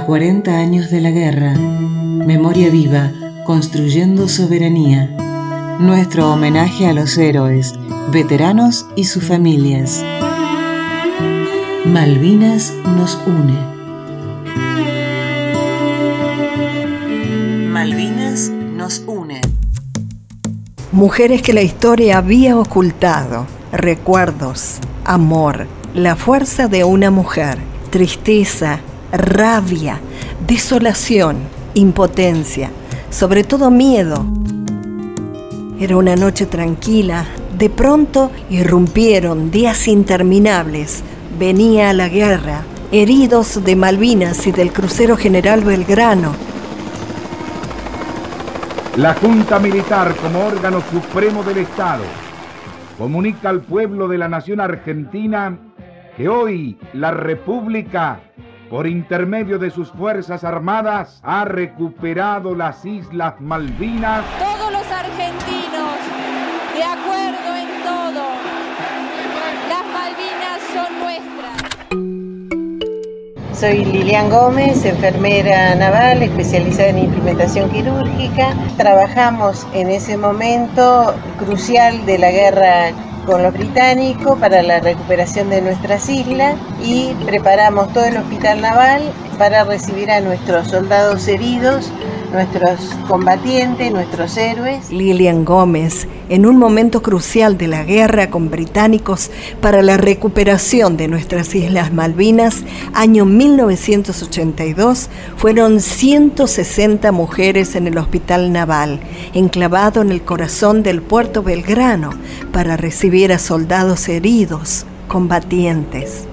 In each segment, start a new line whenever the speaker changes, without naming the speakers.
A 40 años de la guerra, memoria viva, construyendo soberanía. Nuestro homenaje a los héroes, veteranos y sus familias. Malvinas nos une. Malvinas nos une.
Mujeres que la historia había ocultado, recuerdos, amor, la fuerza de una mujer, tristeza, rabia, desolación, impotencia, sobre todo miedo. Era una noche tranquila, de pronto irrumpieron días interminables, venía la guerra, heridos de Malvinas y del crucero general Belgrano,
la Junta Militar, como órgano supremo del Estado, comunica al pueblo de la nación argentina que hoy la República, por intermedio de sus Fuerzas Armadas, ha recuperado las Islas Malvinas.
Todos los argentinos, de acuerdo en todo, las Malvinas son nuestras.
Soy Lilian Gómez, enfermera naval especializada en implementación quirúrgica. Trabajamos en ese momento crucial de la guerra con los británicos para la recuperación de nuestras islas y preparamos todo el hospital naval para recibir a nuestros soldados heridos nuestros combatientes, nuestros héroes.
Lilian Gómez, en un momento crucial de la guerra con británicos para la recuperación de nuestras Islas Malvinas, año 1982, fueron 160 mujeres en el Hospital Naval, enclavado en el corazón del puerto Belgrano, para recibir a soldados heridos, combatientes.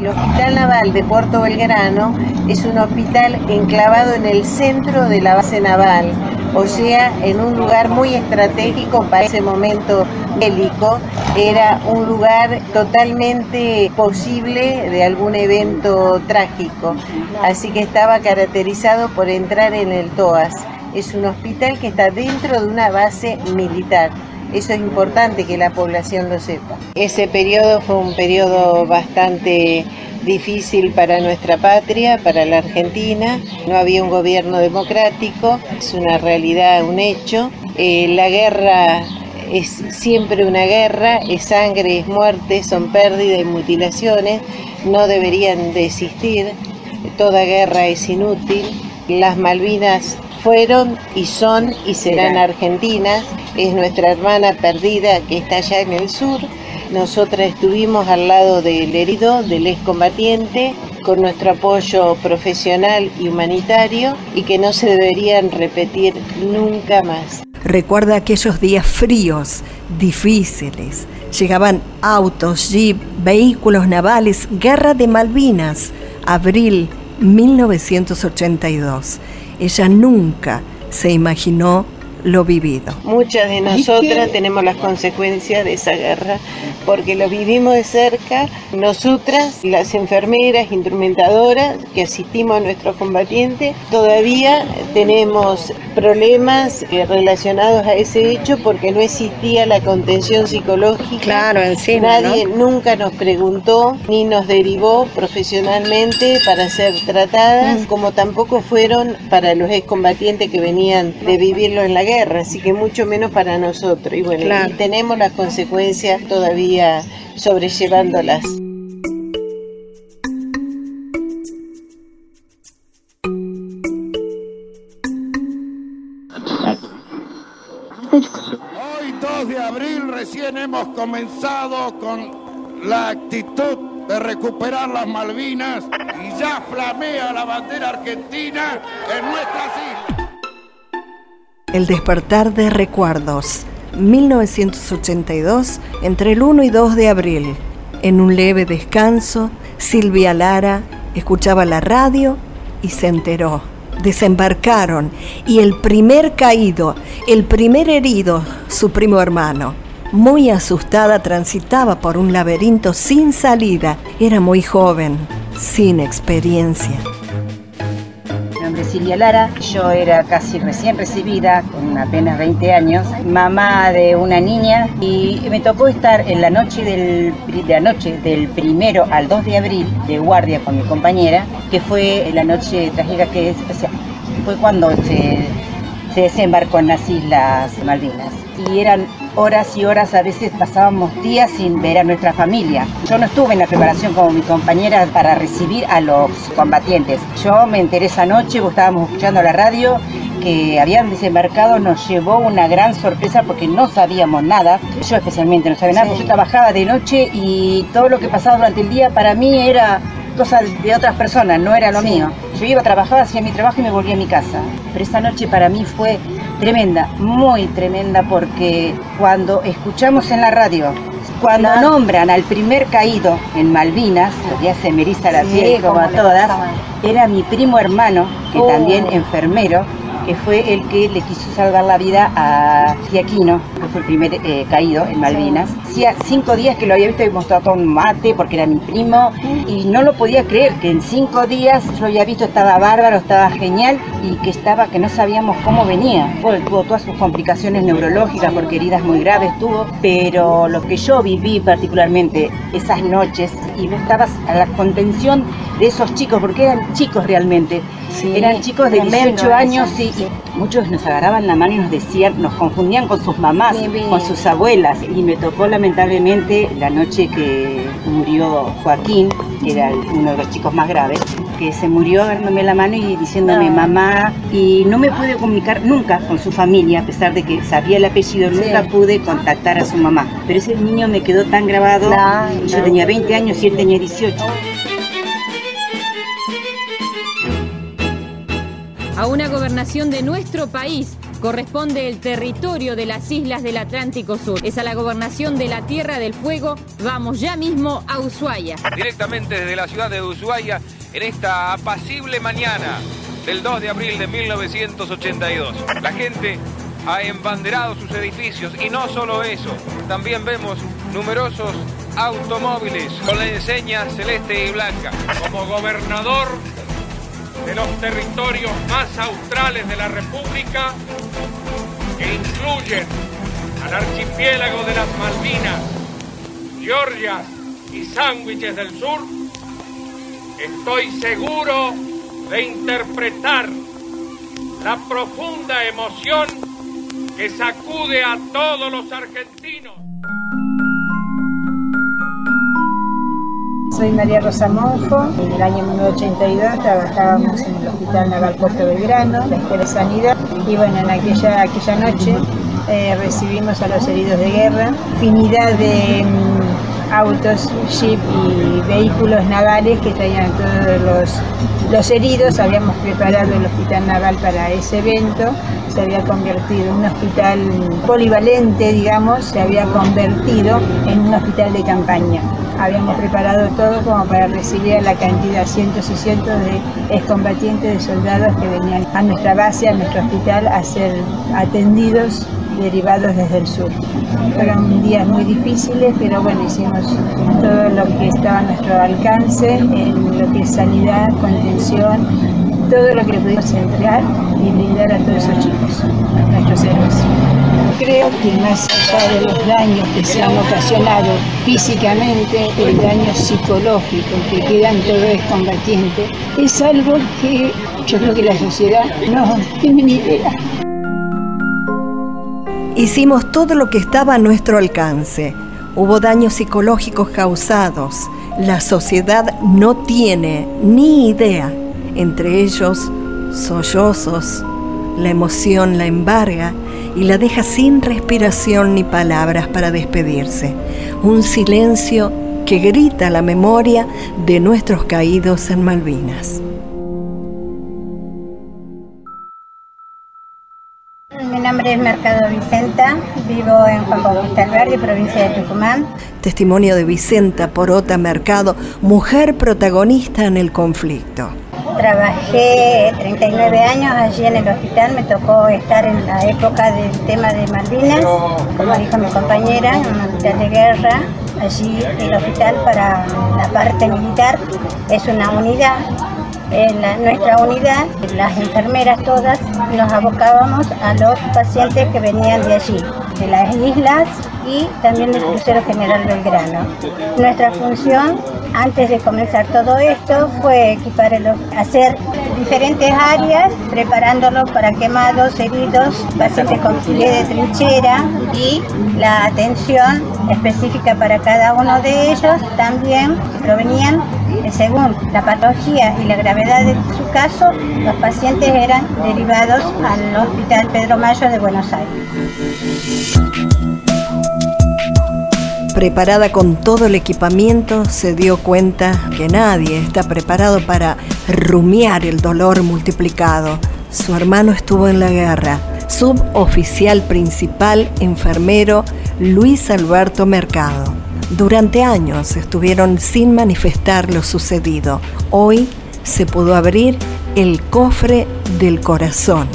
El Hospital Naval de Puerto Belgrano es un hospital enclavado en el centro de la base naval, o sea, en un lugar muy estratégico para ese momento bélico. Era un lugar totalmente posible de algún evento trágico, así que estaba caracterizado por entrar en el TOAS. Es un hospital que está dentro de una base militar. Eso es importante que la población lo sepa. Ese periodo fue un periodo bastante difícil para nuestra patria, para la Argentina. No había un gobierno democrático, es una realidad, un hecho. Eh, la guerra es siempre una guerra, es sangre, es muerte, son pérdidas y mutilaciones, no deberían de existir. Toda guerra es inútil. Las Malvinas fueron y son y serán argentinas. Es nuestra hermana perdida que está allá en el sur. Nosotras estuvimos al lado del herido, del excombatiente, con nuestro apoyo profesional y humanitario y que no se deberían repetir nunca más.
Recuerda aquellos días fríos, difíciles. Llegaban autos, jeep, vehículos navales, guerra de Malvinas, abril 1982. Ella nunca se imaginó lo vivido.
Muchas de nosotras tenemos las consecuencias de esa guerra porque lo vivimos de cerca. Nosotras, las enfermeras, instrumentadoras que asistimos a nuestros combatientes, todavía tenemos problemas eh, relacionados a ese hecho porque no existía la contención psicológica.
Claro,
encima. Nadie nunca nos preguntó ni nos derivó profesionalmente para ser tratadas, mm. como tampoco fueron para los excombatientes que venían de vivirlo en la guerra, así que mucho menos para nosotros. Y bueno, tenemos las consecuencias todavía sobrellevándolas.
Hoy 2 de abril recién hemos comenzado con la actitud de recuperar las Malvinas y ya flamea la bandera argentina en nuestras islas.
El despertar de recuerdos, 1982, entre el 1 y 2 de abril. En un leve descanso, Silvia Lara escuchaba la radio y se enteró. Desembarcaron y el primer caído, el primer herido, su primo hermano. Muy asustada transitaba por un laberinto sin salida. Era muy joven, sin experiencia.
Cecilia Lara. Yo era casi recién recibida, con apenas 20 años, mamá de una niña y me tocó estar en la noche del, de la noche del primero al 2 de abril de guardia con mi compañera, que fue la noche trágica que fue cuando se, se desembarcó en las Islas Malvinas. Y eran horas y horas, a veces pasábamos días sin ver a nuestra familia. Yo no estuve en la preparación como mi compañera para recibir a los combatientes. Yo me enteré esa noche, estábamos escuchando la radio, que habían desembarcado nos llevó una gran sorpresa porque no sabíamos nada. Yo especialmente no sabía nada, porque yo trabajaba de noche y todo lo que pasaba durante el día para mí era cosa de otras personas, no era lo mío. Yo iba a trabajar, hacía mi trabajo y me volvía a mi casa. Pero esa noche para mí fue tremenda, muy tremenda, porque cuando escuchamos en la radio, cuando nombran al primer caído en Malvinas, ya se me eriza la piel como a todas, era mi primo hermano, que también oh. enfermero, que fue el que le quiso salvar la vida a Giaquino, que fue el primer eh, caído en Malvinas. Hacía cinco días que lo había visto y mostrado un mate porque era mi primo y no lo podía creer que en cinco días yo lo había visto, estaba bárbaro, estaba genial y que estaba, que no sabíamos cómo venía. tuvo todas sus complicaciones neurológicas porque heridas muy graves tuvo, pero lo que yo viví particularmente esas noches y no estabas a la contención de esos chicos, porque eran chicos realmente, eran chicos de 18 años y, muchos nos agarraban la mano y nos decían, nos confundían con sus mamás, con sus abuelas. Y me tocó lamentablemente la noche que murió Joaquín, que era uno de los chicos más graves, que se murió dándome la mano y diciéndome ah. mamá y no me pude comunicar nunca con su familia a pesar de que sabía el apellido nunca pude contactar a su mamá. Pero ese niño me quedó tan grabado. Yo tenía 20 años y él tenía 18
A una gobernación de nuestro país corresponde el territorio de las islas del Atlántico Sur. Es a la gobernación de la Tierra del Fuego. Vamos ya mismo a Ushuaia.
Directamente desde la ciudad de Ushuaia, en esta apacible mañana del 2 de abril de 1982. La gente ha embanderado sus edificios y no solo eso, también vemos numerosos automóviles con la enseña celeste y blanca. Como gobernador de los territorios más australes de la República, que incluyen al archipiélago de las Malvinas, Georgia y Sándwiches del Sur, estoy seguro de interpretar la profunda emoción que sacude a todos los argentinos.
Soy María Rosa Monjo. En el año 1982 trabajábamos en el Hospital Naval Puerto Belgrano, la Escuela de Sanidad. Y bueno, en aquella, aquella noche eh, recibimos a los heridos de guerra, infinidad de mm, autos, jeep y vehículos navales que traían todos los, los heridos. Habíamos preparado el Hospital Naval para ese evento. Se había convertido en un hospital polivalente, digamos, se había convertido en un hospital de campaña habíamos preparado todo como para recibir a la cantidad, cientos y cientos de excombatientes, de soldados que venían a nuestra base, a nuestro hospital, a ser atendidos derivados desde el sur. Fueron días muy difíciles, pero bueno, hicimos todo lo que estaba a nuestro alcance, en lo que es sanidad, contención, todo lo que pudimos entregar y brindar a todos esos chicos, nuestros héroes creo que más allá de los daños que se han ocasionado físicamente, el daño psicológico que quedan todos los combatientes, es algo que yo creo que la sociedad no tiene ni idea.
Hicimos todo lo que estaba a nuestro alcance. Hubo daños psicológicos causados. La sociedad no tiene ni idea. Entre ellos, sollozos, la emoción la embarga y la deja sin respiración ni palabras para despedirse. Un silencio que grita la memoria de nuestros caídos en Malvinas.
En Juan Bautista Alberdi, provincia de Tucumán.
Testimonio de Vicenta Porota Mercado, mujer protagonista en el conflicto.
Trabajé 39 años allí en el hospital, me tocó estar en la época del tema de Malvinas, como dijo mi compañera, en un hospital de guerra. Allí el hospital para la parte militar es una unidad En nuestra unidad, las enfermeras todas, nos abocábamos a los pacientes que venían de allí, de las islas y también del crucero General Belgrano. Nuestra función antes de comenzar todo esto fue equiparlos, hacer diferentes áreas, preparándolos para quemados, heridos, pacientes con filé de trinchera y la atención específica para cada uno de ellos también provenían eh, según la patología y la gravedad de su caso, los pacientes eran derivados al Hospital Pedro Mayo de Buenos Aires.
Preparada con todo el equipamiento, se dio cuenta que nadie está preparado para rumiar el dolor multiplicado. Su hermano estuvo en la guerra. Suboficial principal, enfermero Luis Alberto Mercado. Durante años estuvieron sin manifestar lo sucedido. Hoy se pudo abrir el cofre del corazón.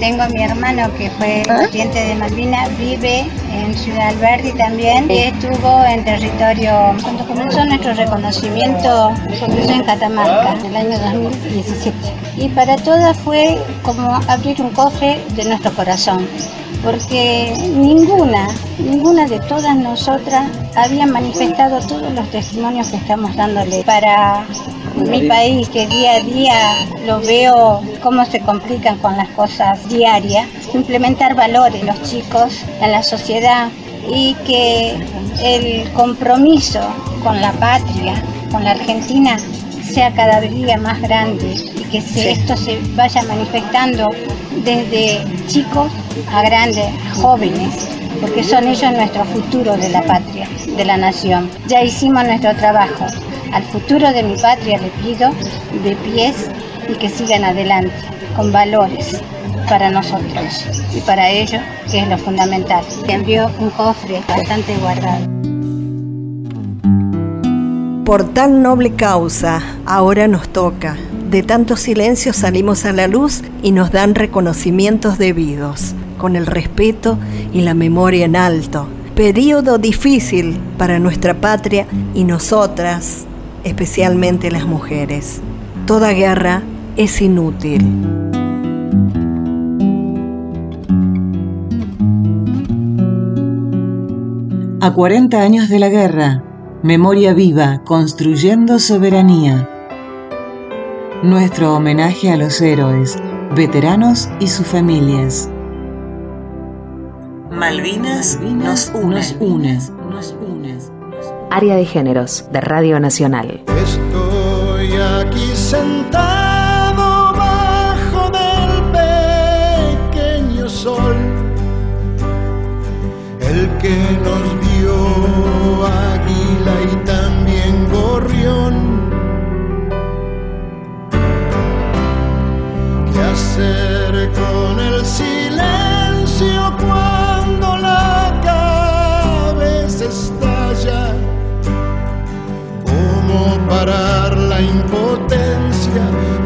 Tengo a mi hermano que fue paciente de Malvina, vive en Ciudad Alberti también y estuvo en territorio, cuando comenzó nuestro reconocimiento, comenzó en Catamarca en el año 2017. Y para todas fue como abrir un cofre de nuestro corazón, porque ninguna, ninguna de todas nosotras había manifestado todos los testimonios que estamos dándole para mi país, que día a día lo veo cómo se complican con las cosas diarias, implementar valores los chicos en la sociedad y que el compromiso con la patria, con la Argentina, sea cada día más grande y que esto se vaya manifestando desde chicos a grandes, jóvenes, porque son ellos nuestro futuro de la patria, de la nación. Ya hicimos nuestro trabajo, al futuro de mi patria le pido de pies y que sigan adelante con valores para nosotros y para ellos, que es lo fundamental. Que envió un cofre bastante guardado.
Por tal noble causa, ahora nos toca. De tanto silencio salimos a la luz y nos dan reconocimientos debidos, con el respeto y la memoria en alto. Período difícil para nuestra patria y nosotras, especialmente las mujeres. Toda guerra es inútil.
A 40 años de la guerra, memoria viva, construyendo soberanía. Nuestro homenaje a los héroes, veteranos y sus familias. Malvinas nos une. Nos une.
Área de Géneros de Radio Nacional.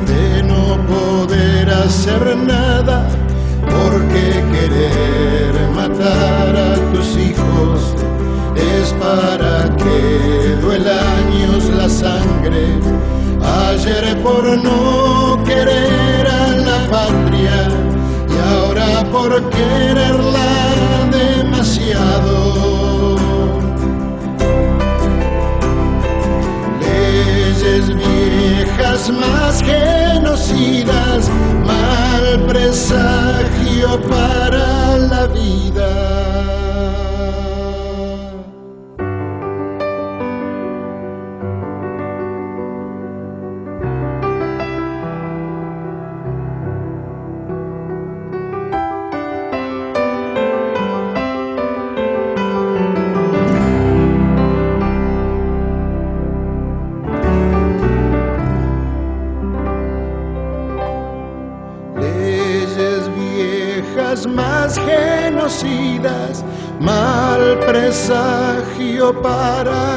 De no poder hacer nada, porque querer matar a tus hijos es para que duela años la sangre. Ayer por no querer a la patria y ahora por quererla demasiado. Más genocidas, mal presagio para.